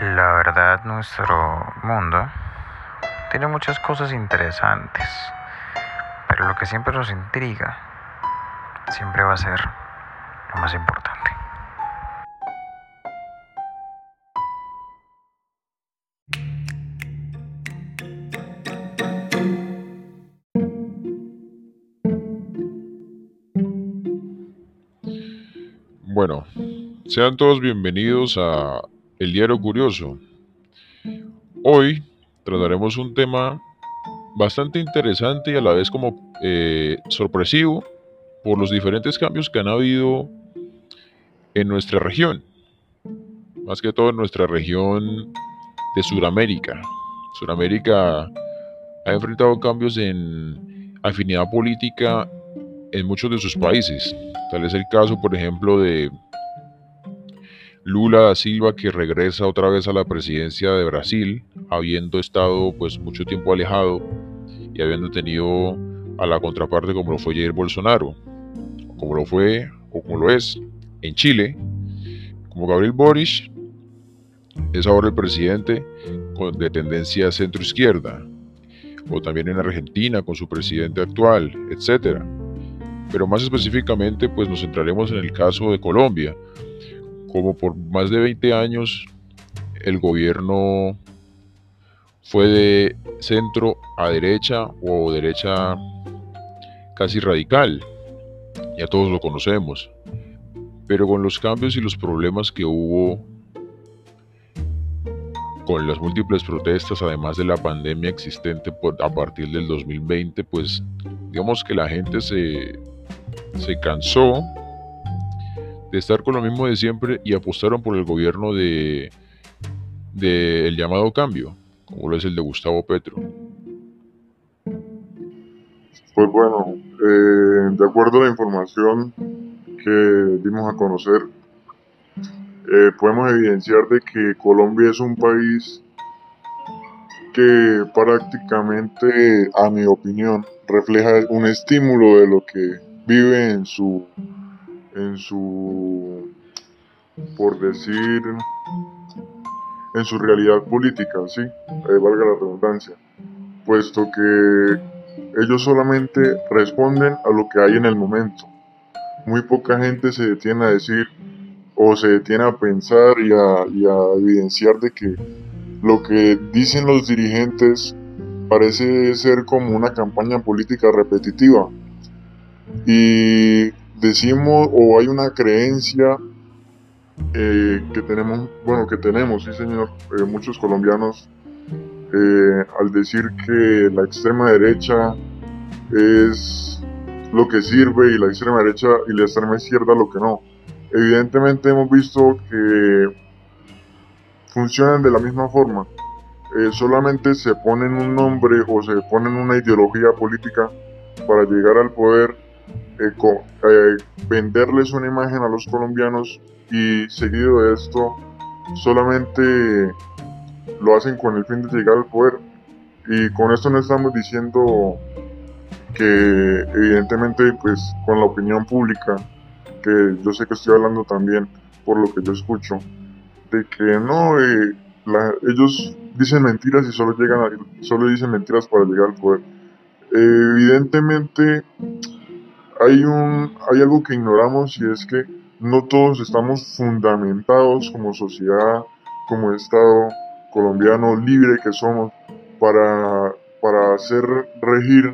La verdad, nuestro mundo tiene muchas cosas interesantes, pero lo que siempre nos intriga siempre va a ser lo más importante. Bueno, sean todos bienvenidos a El Diario Curioso. Hoy trataremos un tema bastante interesante y a la vez como eh, sorpresivo por los diferentes cambios que han habido en nuestra región. Más que todo en nuestra región de Sudamérica. Sudamérica ha enfrentado cambios en afinidad política en muchos de sus países. Tal es el caso, por ejemplo, de Lula da Silva que regresa otra vez a la presidencia de Brasil, habiendo estado pues mucho tiempo alejado y habiendo tenido a la contraparte como lo fue Jair Bolsonaro, como lo fue o como lo es en Chile, como Gabriel Boric es ahora el presidente de tendencia centro izquierda, o también en Argentina con su presidente actual, etcétera pero más específicamente pues nos centraremos en el caso de Colombia. Como por más de 20 años el gobierno fue de centro a derecha o derecha casi radical, ya todos lo conocemos, pero con los cambios y los problemas que hubo con las múltiples protestas, además de la pandemia existente a partir del 2020, pues digamos que la gente se, se cansó de estar con lo mismo de siempre y apostaron por el gobierno de, de el llamado cambio, como lo es el de Gustavo Petro. Pues bueno, eh, de acuerdo a la información que dimos a conocer, eh, podemos evidenciar de que Colombia es un país que prácticamente, a mi opinión, refleja un estímulo de lo que vive en su, en su, por decir, en su realidad política, ¿sí? Eh, valga la redundancia, puesto que ellos solamente responden a lo que hay en el momento. Muy poca gente se detiene a decir o se detiene a pensar y a, y a evidenciar de que lo que dicen los dirigentes parece ser como una campaña política repetitiva y decimos o hay una creencia eh, que tenemos, bueno, que tenemos, sí señor, eh, muchos colombianos, eh, al decir que la extrema derecha es lo que sirve y la extrema derecha y la extrema izquierda lo que no. Evidentemente hemos visto que funcionan de la misma forma. solamente se ponen un nombre o se ponen una ideología política para llegar al poder eh, eh, venderles una imagen a los colombianos y seguido de esto solamente lo hacen con el fin de llegar al poder. Y con esto no estamos diciendo que evidentemente pues con la opinión pública, que yo sé que estoy hablando también por lo que yo escucho, de que no, eh, ellos dicen mentiras y solo, llegan a, solo dicen mentiras para llegar al poder. evidentemente hay, un, hay algo que ignoramos y es que no todos estamos fundamentados como sociedad, como Estado colombiano libre que somos para, para hacer regir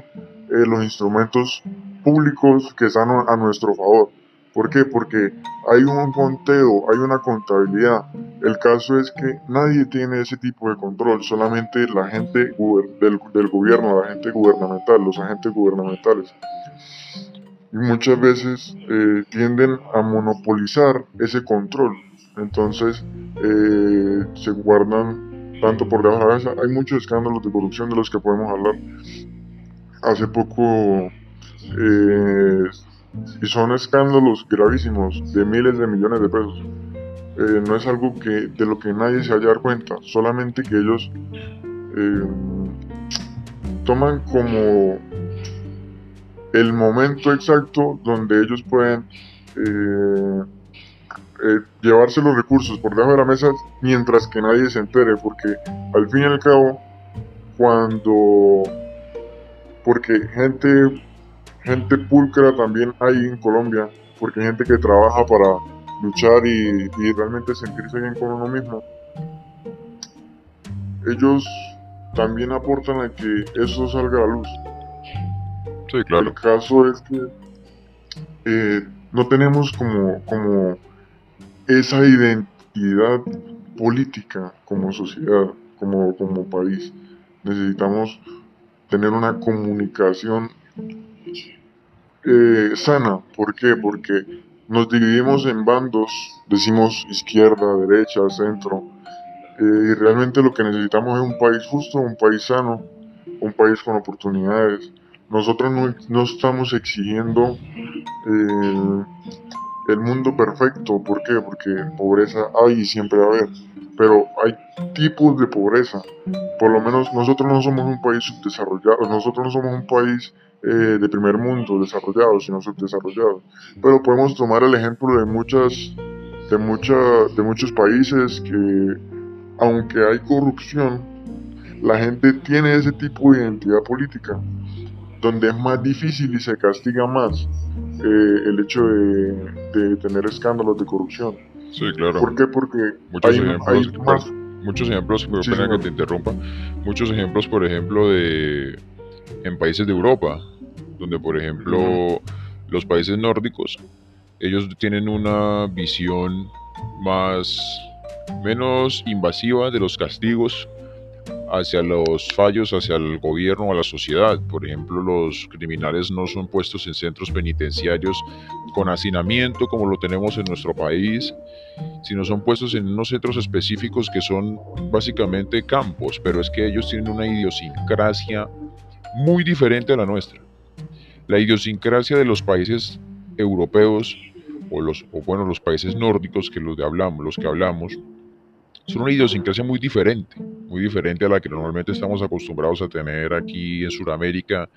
eh, los instrumentos públicos que están a nuestro favor. ¿Por qué? Porque hay un conteo, hay una contabilidad. El caso es que nadie tiene ese tipo de control, solamente la gente del, del gobierno, la gente gubernamental, los agentes gubernamentales y muchas veces eh, tienden a monopolizar ese control. Entonces eh, se guardan tanto por debajo de la cabeza. Hay muchos escándalos de corrupción de los que podemos hablar. Hace poco, eh, y son escándalos gravísimos de miles de millones de pesos. no es algo que de lo que nadie se haya dado cuenta, solamente que ellos toman como el momento exacto donde ellos pueden, eh, eh, llevarse los recursos por debajo de la mesa mientras que nadie se entere, porque al fin y al cabo, cuando, porque gente, gente pulcra también hay en Colombia, porque hay gente que trabaja para luchar y, y realmente sentirse bien con uno mismo, ellos también aportan a que eso salga a la luz. Claro. El caso es que eh, no tenemos como, como esa identidad política como sociedad, como, como país. Necesitamos tener una comunicación eh, sana. ¿Por qué? Porque nos dividimos en bandos, decimos izquierda, derecha, centro, eh, y realmente lo que necesitamos es un país justo, un país sano, un país con oportunidades. Nosotros no, estamos exigiendo el, el mundo perfecto. ¿Por qué? Porque pobreza hay y siempre va a haber. Pero hay tipos de pobreza. Por lo menos nosotros no somos un país subdesarrollado. Nosotros no somos un país eh, de primer mundo desarrollado, sino subdesarrollado. Pero podemos tomar el ejemplo de muchas, de mucha, de muchos países que, aunque hay corrupción, la gente tiene ese tipo de identidad política, donde es más difícil y se castiga más eh, el hecho de, de tener escándalos de corrupción. Sí, claro. ¿Por qué? Porque Muchos hay, ejemplos, hay por- más... muchos ejemplos, Sí, pena que te interrumpa, muchos ejemplos, por ejemplo, de en países de Europa, donde, por ejemplo, los países nórdicos, ellos tienen una visión más, menos invasiva de los castigos hacia los fallos, hacia el gobierno a la sociedad. Por ejemplo, los criminales no son puestos en centros penitenciarios con hacinamiento como lo tenemos en nuestro país, sino son puestos en unos centros específicos que son básicamente campos, pero es que ellos tienen una idiosincrasia muy diferente a la nuestra. La idiosincrasia de los países europeos o los o bueno, los países nórdicos que los de hablamos, los que hablamos son una idiosincrasia muy diferente, muy diferente a la que normalmente estamos acostumbrados a tener aquí en Sudamérica,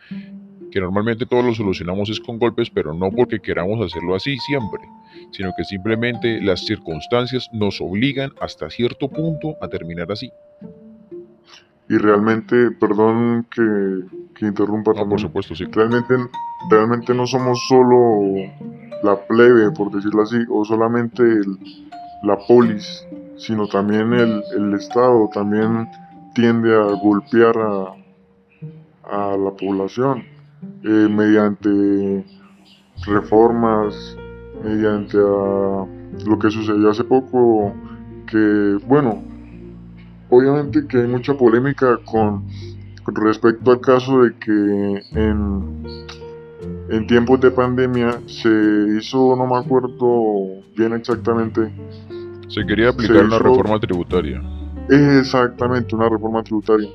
que normalmente todos lo solucionamos es con golpes, pero no porque queramos hacerlo así siempre, sino que simplemente las circunstancias nos obligan hasta cierto punto a terminar así. Y realmente, perdón que, que interrumpa No, por supuesto, sí. realmente, realmente no somos solo la plebe, por decirlo así, o solamente el- la polis, sino también el, el Estado también tiende a golpear a, a la población eh, mediante reformas, mediante a lo que sucedió hace poco, que bueno, obviamente que hay mucha polémica con, con respecto al caso de que en, en tiempos de pandemia se hizo, no me acuerdo bien exactamente, Se quería aplicar una hizo- reforma tributaria. exactamente una reforma tributaria.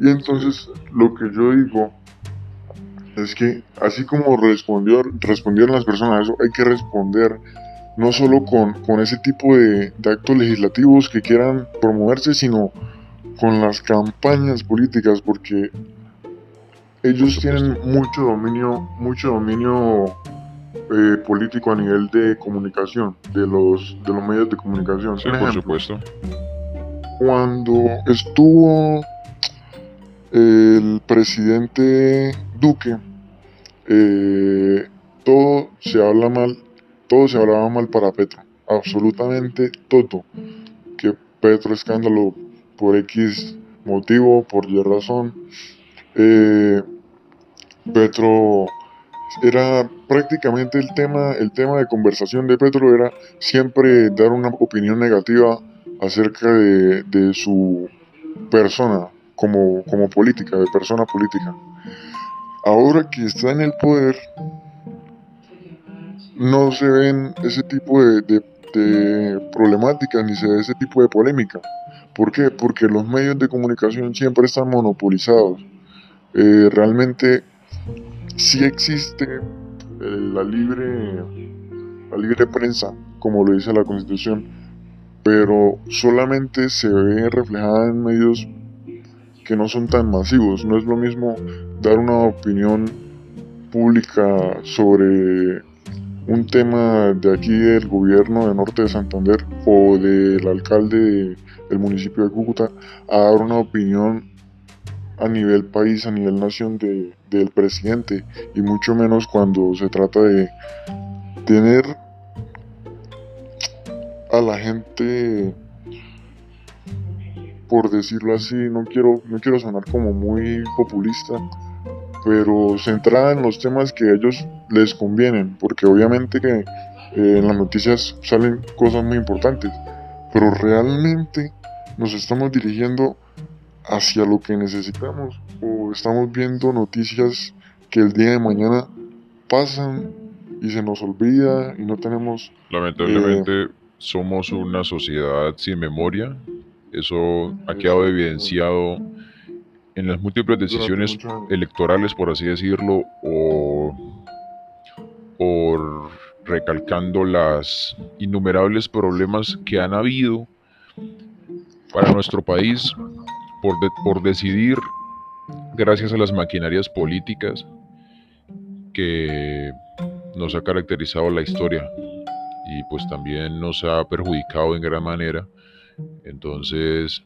Y entonces lo que yo digo es que así como respondió, respondieron las personas a eso, hay que responder no solo con, con ese tipo de, de actos legislativos que quieran promoverse, sino con las campañas políticas, porque ellos tienen mucho dominio, mucho dominio eh, político a nivel de comunicación, de los, de los medios de comunicación. Sí, por supuesto. cuando estuvo el presidente Duque, eh, todo se habla mal, todo se hablaba mal para Petro, absolutamente todo. Que Petro escándalo por X motivo, por Y razón. Eh, Petro era prácticamente el tema, el tema de conversación de Petro era siempre dar una opinión negativa acerca de, de su persona como, como política, de persona política. Ahora que está en el poder, no se ven ese tipo de, de- problemáticas ni se ve ese tipo de polémica. ¿Por qué? Porque los medios de comunicación siempre están monopolizados. Eh, realmente sí existe la libre la libre prensa, como lo dice la Constitución, pero solamente se ve reflejada en medios que no son tan masivos. No es lo mismo dar una opinión pública sobre un tema de aquí del gobierno de Norte de Santander o del alcalde del municipio de Cúcuta a dar una opinión a nivel país, a nivel nación de, del presidente y mucho menos cuando se trata de tener a la gente por decirlo así, no quiero, no quiero sonar como muy populista, pero centrada en los temas que a ellos les convienen, porque obviamente que eh, en las noticias salen cosas muy importantes, pero realmente nos estamos dirigiendo hacia lo que necesitamos o estamos viendo noticias que el día de mañana pasan y se nos olvida y no tenemos... Lamentablemente somos una sociedad sin memoria. Eso ha quedado evidenciado en las múltiples decisiones electorales, por así decirlo, o, o recalcando las innumerables problemas que han habido para nuestro país por, por decidir, gracias a las maquinarias políticas que nos ha caracterizado la historia y pues también nos ha perjudicado en gran manera. Entonces,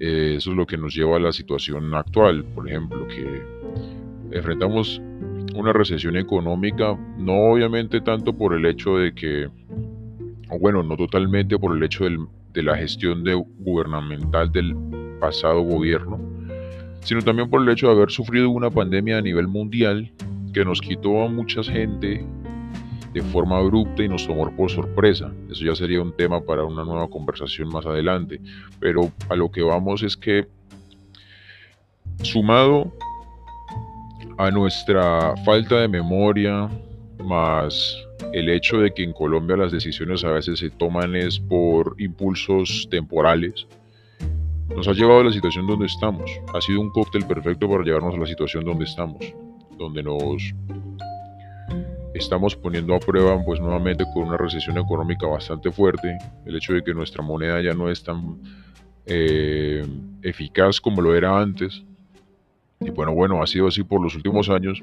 eh, eso es lo que nos lleva a la situación actual, por ejemplo, que enfrentamos una recesión económica, no obviamente tanto por el hecho de que, o bueno, no totalmente por el hecho de la gestión de, gubernamental del pasado gobierno, sino también por el hecho de haber sufrido una pandemia a nivel mundial que nos quitó a mucha gente de forma abrupta y nos tomó por sorpresa. Eso ya sería un tema para una nueva conversación más adelante. Pero a lo que vamos es que, sumado a nuestra falta de memoria, más el hecho de que en Colombia las decisiones a veces se toman es por impulsos temporales, nos ha llevado a la situación donde estamos. Ha sido un cóctel perfecto para llevarnos a la situación donde estamos, donde nos estamos poniendo a prueba pues nuevamente con una recesión económica bastante fuerte, el hecho de que nuestra moneda ya no es tan eh, eficaz como lo era antes, y bueno, bueno, ha sido así por los últimos años,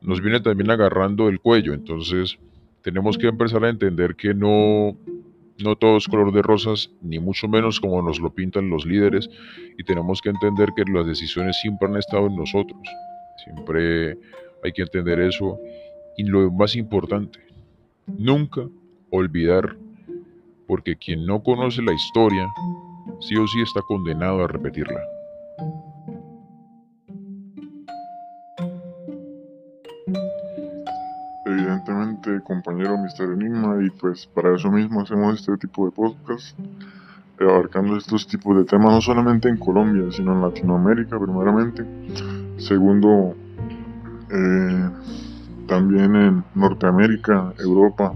nos viene también agarrando el cuello, entonces tenemos que empezar a entender que no, no todo es color de rosas, ni mucho menos como nos lo pintan los líderes, y tenemos que entender que las decisiones siempre han estado en nosotros, siempre hay que entender eso y lo más importante, nunca olvidar, porque quien no conoce la historia, sí o sí está condenado a repetirla. Evidentemente, compañero Mr. Enigma, y pues para eso mismo hacemos este tipo de podcast, abarcando estos tipos de temas no solamente en Colombia, sino en Latinoamérica primeramente. Segundo, eh, también en Norteamérica, Europa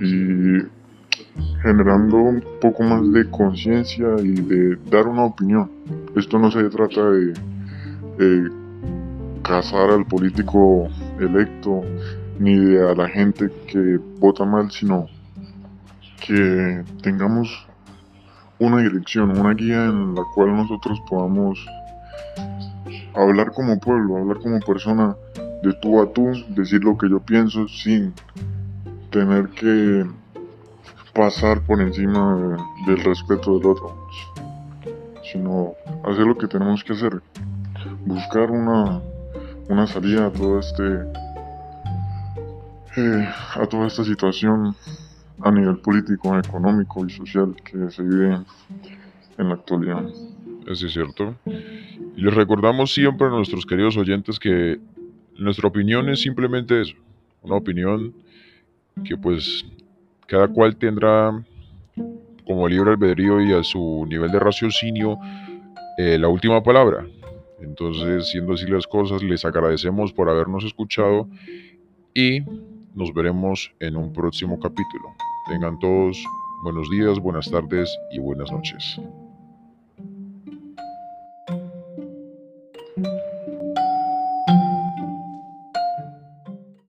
y generando un poco más de conciencia y de dar una opinión. Esto no se trata de cazar al político electo ni a la gente que vota mal, sino que tengamos una dirección, una guía en la cual nosotros podamos hablar como pueblo, hablar como persona de tú a tú, decir lo que yo pienso sin tener que pasar por encima del respeto del otro, sino hacer lo que tenemos que hacer, buscar una, una salida a todo este eh, a toda esta situación a nivel político, económico y social que se vive en la actualidad. Eso es cierto. Y les recordamos siempre a nuestros queridos oyentes que nuestra opinión es simplemente eso, una opinión que pues cada cual tendrá como libre albedrío y a su nivel de raciocinio eh, la última palabra. Entonces, siendo así las cosas, les agradecemos por habernos escuchado y nos veremos en un próximo capítulo. Tengan todos buenos días, buenas tardes y buenas noches.